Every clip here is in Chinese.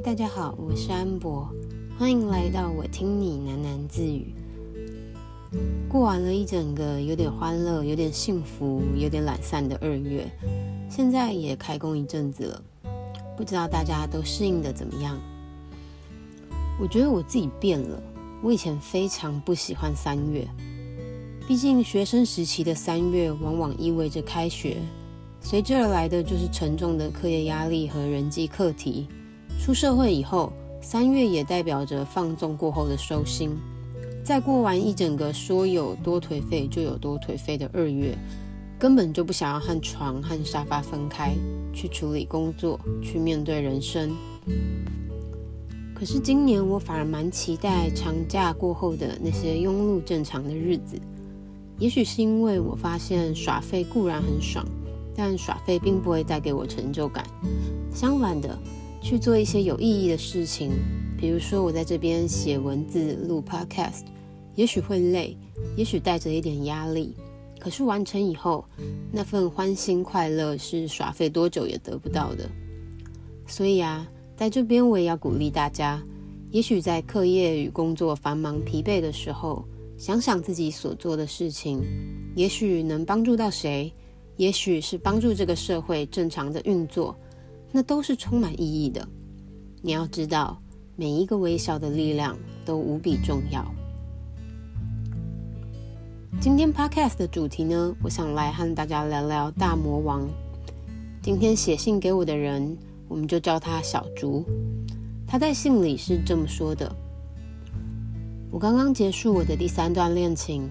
大家好，我是安博，欢迎来到我听你喃喃自语。过完了一整个有点欢乐、有点幸福、有点懒散的二月，现在也开工一阵子了，不知道大家都适应的怎么样？我觉得我自己变了，我以前非常不喜欢三月，毕竟学生时期的三月往往意味着开学，随之而来的就是沉重的课业压力和人际课题。出社会以后，三月也代表着放纵过后的收心。再过完一整个说有多颓废就有多颓废的二月，根本就不想要和床和沙发分开，去处理工作，去面对人生。可是今年我反而蛮期待长假过后的那些庸碌正常的日子。也许是因为我发现耍废固然很爽，但耍废并不会带给我成就感。相反的。去做一些有意义的事情，比如说我在这边写文字、录 Podcast，也许会累，也许带着一点压力，可是完成以后，那份欢欣快乐是耍废多久也得不到的。所以啊，在这边我也要鼓励大家，也许在课业与工作繁忙疲惫的时候，想想自己所做的事情，也许能帮助到谁，也许是帮助这个社会正常的运作。那都是充满意义的。你要知道，每一个微小的力量都无比重要。今天 Podcast 的主题呢，我想来和大家聊聊大魔王。今天写信给我的人，我们就叫他小竹。他在信里是这么说的：我刚刚结束我的第三段恋情，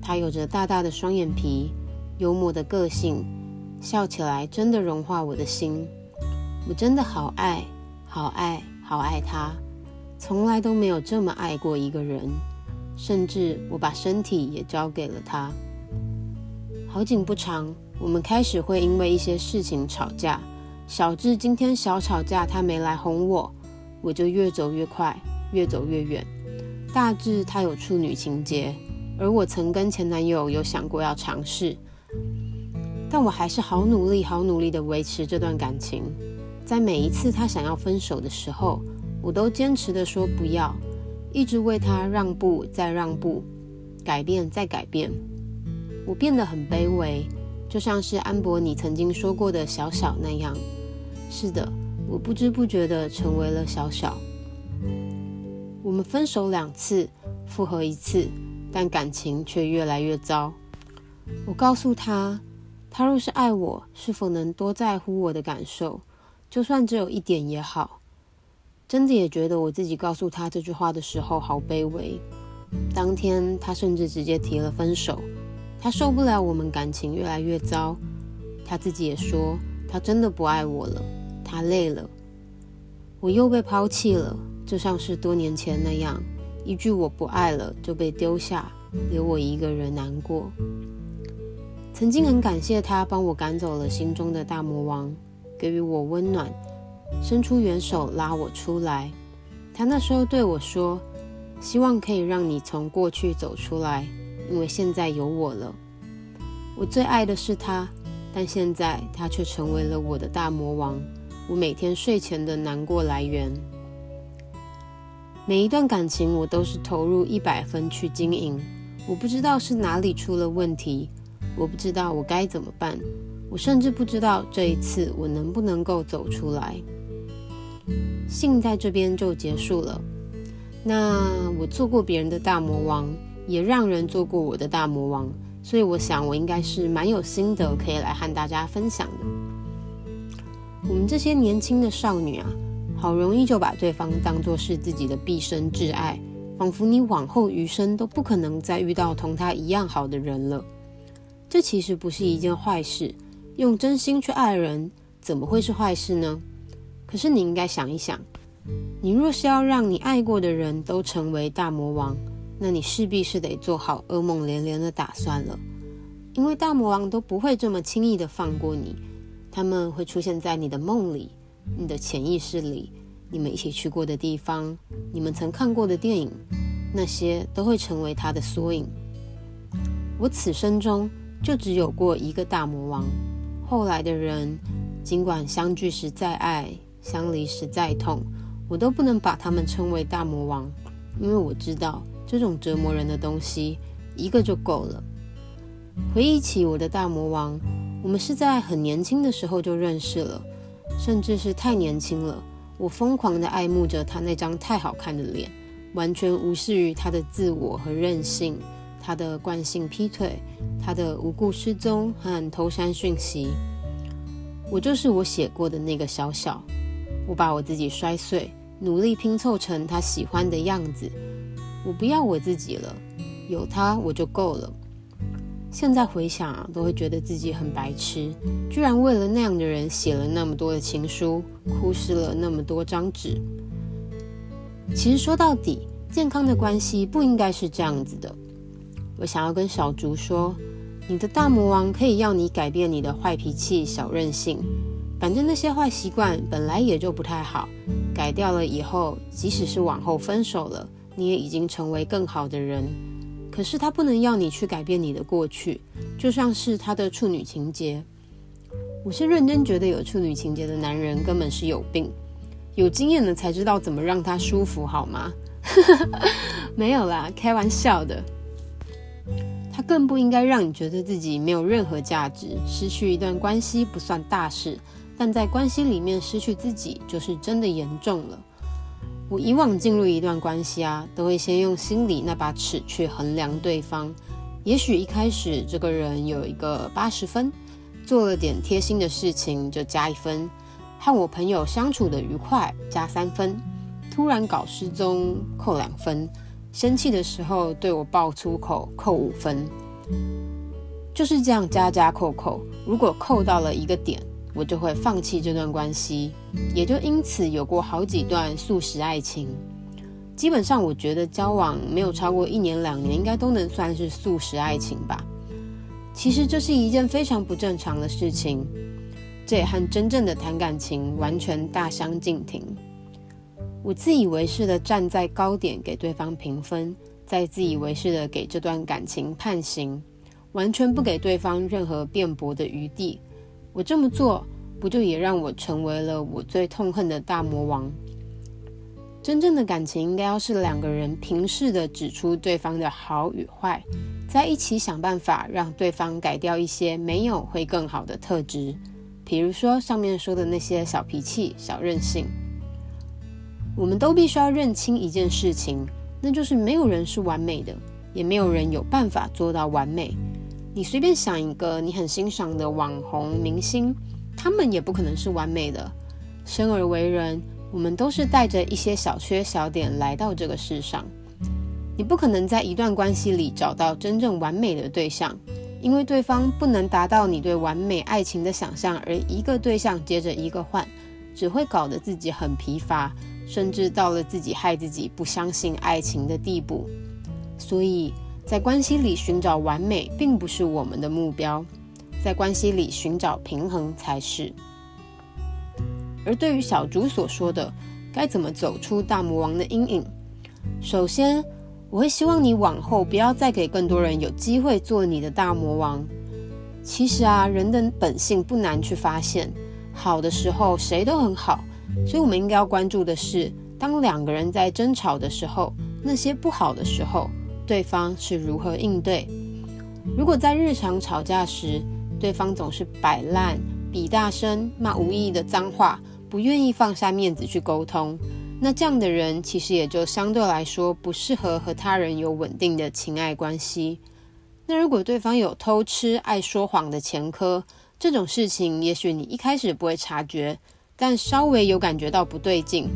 他有着大大的双眼皮，幽默的个性，笑起来真的融化我的心。我真的好爱，好爱，好爱他，从来都没有这么爱过一个人，甚至我把身体也交给了他。好景不长，我们开始会因为一些事情吵架，小至今天小吵架，他没来哄我，我就越走越快，越走越远；大致他有处女情结，而我曾跟前男友有想过要尝试，但我还是好努力，好努力地维持这段感情。在每一次他想要分手的时候，我都坚持的说不要，一直为他让步再让步，改变再改变。我变得很卑微，就像是安博你曾经说过的小小那样。是的，我不知不觉的成为了小小。我们分手两次，复合一次，但感情却越来越糟。我告诉他，他若是爱我，是否能多在乎我的感受？就算只有一点也好，真的也觉得我自己告诉他这句话的时候好卑微。当天他甚至直接提了分手，他受不了我们感情越来越糟，他自己也说他真的不爱我了，他累了。我又被抛弃了，就像是多年前那样，一句我不爱了就被丢下，留我一个人难过。曾经很感谢他帮我赶走了心中的大魔王。给予我温暖，伸出援手拉我出来。他那时候对我说：“希望可以让你从过去走出来，因为现在有我了。”我最爱的是他，但现在他却成为了我的大魔王，我每天睡前的难过来源。每一段感情，我都是投入一百分去经营。我不知道是哪里出了问题，我不知道我该怎么办。我甚至不知道这一次我能不能够走出来。信在这边就结束了。那我做过别人的大魔王，也让人做过我的大魔王，所以我想我应该是蛮有心得可以来和大家分享的。我们这些年轻的少女啊，好容易就把对方当作是自己的毕生挚爱，仿佛你往后余生都不可能再遇到同他一样好的人了。这其实不是一件坏事。用真心去爱人，怎么会是坏事呢？可是你应该想一想，你若是要让你爱过的人都成为大魔王，那你势必是得做好噩梦连连的打算了。因为大魔王都不会这么轻易的放过你，他们会出现在你的梦里、你的潜意识里、你们一起去过的地方、你们曾看过的电影，那些都会成为他的缩影。我此生中就只有过一个大魔王。后来的人，尽管相聚时再爱，相离时再痛，我都不能把他们称为大魔王，因为我知道这种折磨人的东西一个就够了。回忆起我的大魔王，我们是在很年轻的时候就认识了，甚至是太年轻了。我疯狂地爱慕着他那张太好看的脸，完全无视于他的自我和任性，他的惯性劈腿，他的无故失踪和偷删讯息。我就是我写过的那个小小，我把我自己摔碎，努力拼凑成他喜欢的样子。我不要我自己了，有他我就够了。现在回想，都会觉得自己很白痴，居然为了那样的人写了那么多的情书，哭湿了那么多张纸。其实说到底，健康的关系不应该是这样子的。我想要跟小竹说，你的大魔王可以要你改变你的坏脾气、小任性，反正那些坏习惯本来也就不太好，改掉了以后，即使是往后分手了，你也已经成为更好的人。可是他不能要你去改变你的过去，就像是他的处女情结。我是认真觉得有处女情结的男人根本是有病，有经验了才知道怎么让他舒服，好吗？没有啦，开玩笑的。更不应该让你觉得自己没有任何价值，失去一段关系不算大事，但在关系里面失去自己就是真的严重了。我以往进入一段关系啊，都会先用心里那把尺去衡量对方。也许一开始这个人有一个八十分，做了点贴心的事情就加一分，和我朋友相处的愉快加三分，突然搞失踪扣两分，生气的时候对我爆粗口扣五分，就是这样加加扣扣。如果扣到了一个点，我就会放弃这段关系，也就因此有过好几段速食爱情。基本上，我觉得交往没有超过一年两年，应该都能算是速食爱情吧。其实这是一件非常不正常的事情，这也和真正的谈感情完全大相径庭。我自以为是的站在高点给对方评分，再自以为是的给这段感情判刑，完全不给对方任何辩驳的余地。我这么做，不就也让我成为了我最痛恨的大魔王？真正的感情应该要是两个人平视的指出对方的好与坏，在一起想办法让对方改掉一些没有会更好的特质，比如说上面说的那些小脾气、小任性。我们都必须要认清一件事情，那就是没有人是完美的，也没有人有办法做到完美。你随便想一个你很欣赏的网红明星，他们也不可能是完美的。生而为人，我们都是带着一些小缺小点来到这个世上。你不可能在一段关系里找到真正完美的对象，因为对方不能达到你对完美爱情的想象，而一个对象接着一个换，只会搞得自己很疲乏，甚至到了自己害自己不相信爱情的地步。所以。在关系里寻找完美并不是我们的目标，在关系里寻找平衡才是。而对于小竹所说的该怎么走出大魔王的阴影，首先我会希望你往后不要再给更多人有机会做你的大魔王。其实啊，人的本性不难去发现，好的时候谁都很好，所以我们应该要关注的是，当两个人在争吵的时候，那些不好的时候。对方是如何应对？如果在日常吵架时，对方总是摆烂、比大声、骂无意义的脏话，不愿意放下面子去沟通，那这样的人其实也就相对来说不适合和他人有稳定的情爱关系。那如果对方有偷吃、爱说谎的前科，这种事情也许你一开始不会察觉，但稍微有感觉到不对劲，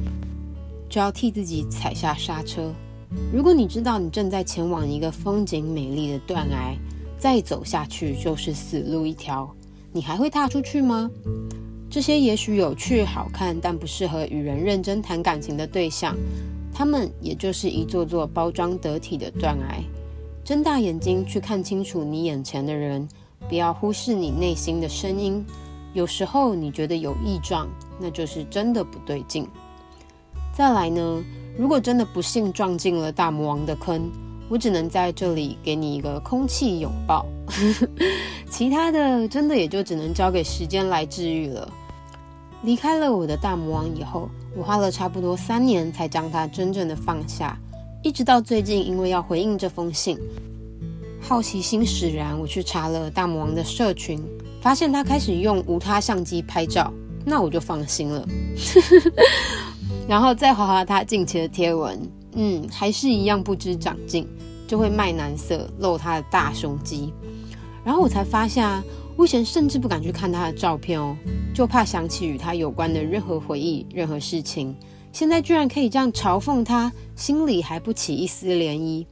就要替自己踩下刹车。如果你知道你正在前往一个风景美丽的断崖，再走下去就是死路一条，你还会踏出去吗？这些也许有趣好看，但不适合与人认真谈感情的对象，他们也就是一座座包装得体的断崖。睁大眼睛去看清楚你眼前的人，不要忽视你内心的声音。有时候你觉得有异状，那就是真的不对劲。再来呢？如果真的不幸撞进了大魔王的坑，我只能在这里给你一个空气拥抱，其他的真的也就只能交给时间来治愈了。离开了我的大魔王以后，我花了差不多三年才将它真正的放下，一直到最近，因为要回应这封信，好奇心使然，我去查了大魔王的社群，发现他开始用无他相机拍照，那我就放心了。然后再滑滑他近期的贴文，嗯，还是一样不知长进，就会卖男色，露他的大胸肌。然后我才发现啊，我以前甚至不敢去看他的照片哦，就怕想起与他有关的任何回忆、任何事情。现在居然可以这样嘲讽他，心里还不起一丝涟漪。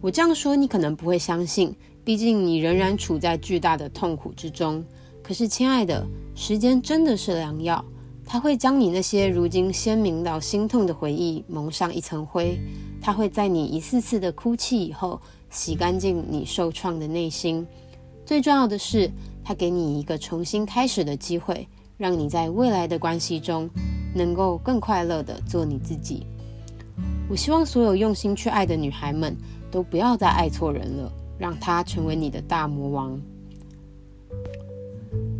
我这样说你可能不会相信，毕竟你仍然处在巨大的痛苦之中。可是，亲爱的，时间真的是良药。它会将你那些如今鲜明到心痛的回忆蒙上一层灰，它会在你一次次的哭泣以后洗干净你受创的内心。最重要的是，它给你一个重新开始的机会，让你在未来的关系中能够更快乐的做你自己。我希望所有用心去爱的女孩们都不要再爱错人了，让他成为你的大魔王。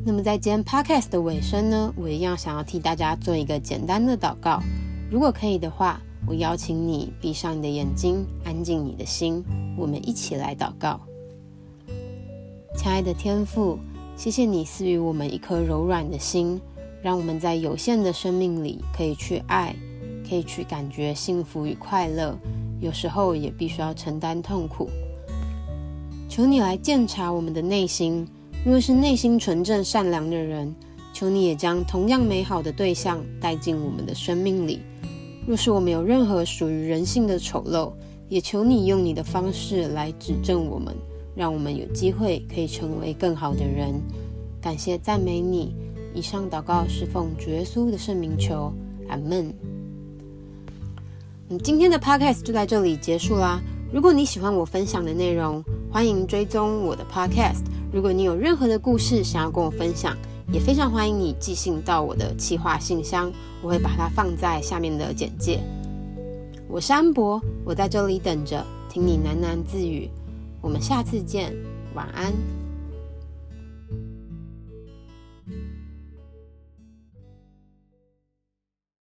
那么在今天 podcast 的尾声呢，我一样想要替大家做一个简单的祷告。如果可以的话，我邀请你闭上你的眼睛，安静你的心，我们一起来祷告。亲爱的天父，谢谢你赐予我们一颗柔软的心，让我们在有限的生命里可以去爱，可以去感觉幸福与快乐。有时候也必须要承担痛苦。求你来鉴察我们的内心。若是内心纯正善良的人，求你也将同样美好的对象带进我们的生命里。若是我们有任何属于人性的丑陋，也求你用你的方式来指正我们，让我们有机会可以成为更好的人。感谢赞美你。以上祷告是奉主耶稣的圣名求，阿门。嗯，今天的 podcast 就在这里结束啦。如果你喜欢我分享的内容，欢迎追踪我的 podcast。如果你有任何的故事想要跟我分享，也非常欢迎你寄信到我的企划信箱，我会把它放在下面的简介。我是安博，我在这里等着听你喃喃自语。我们下次见，晚安。